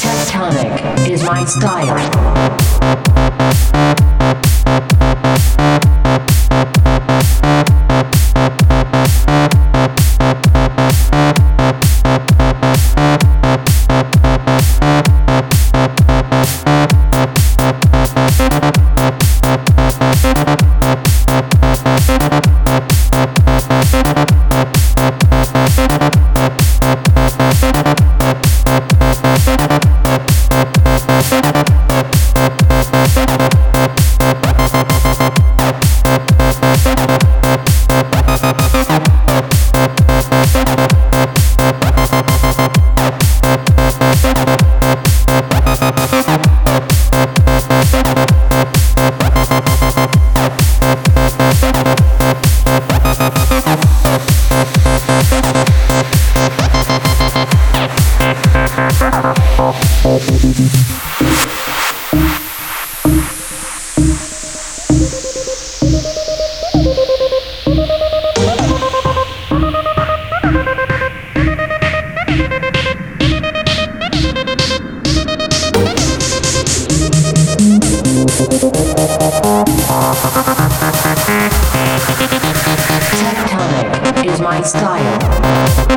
Tectonic is my style. Tectonic is my style.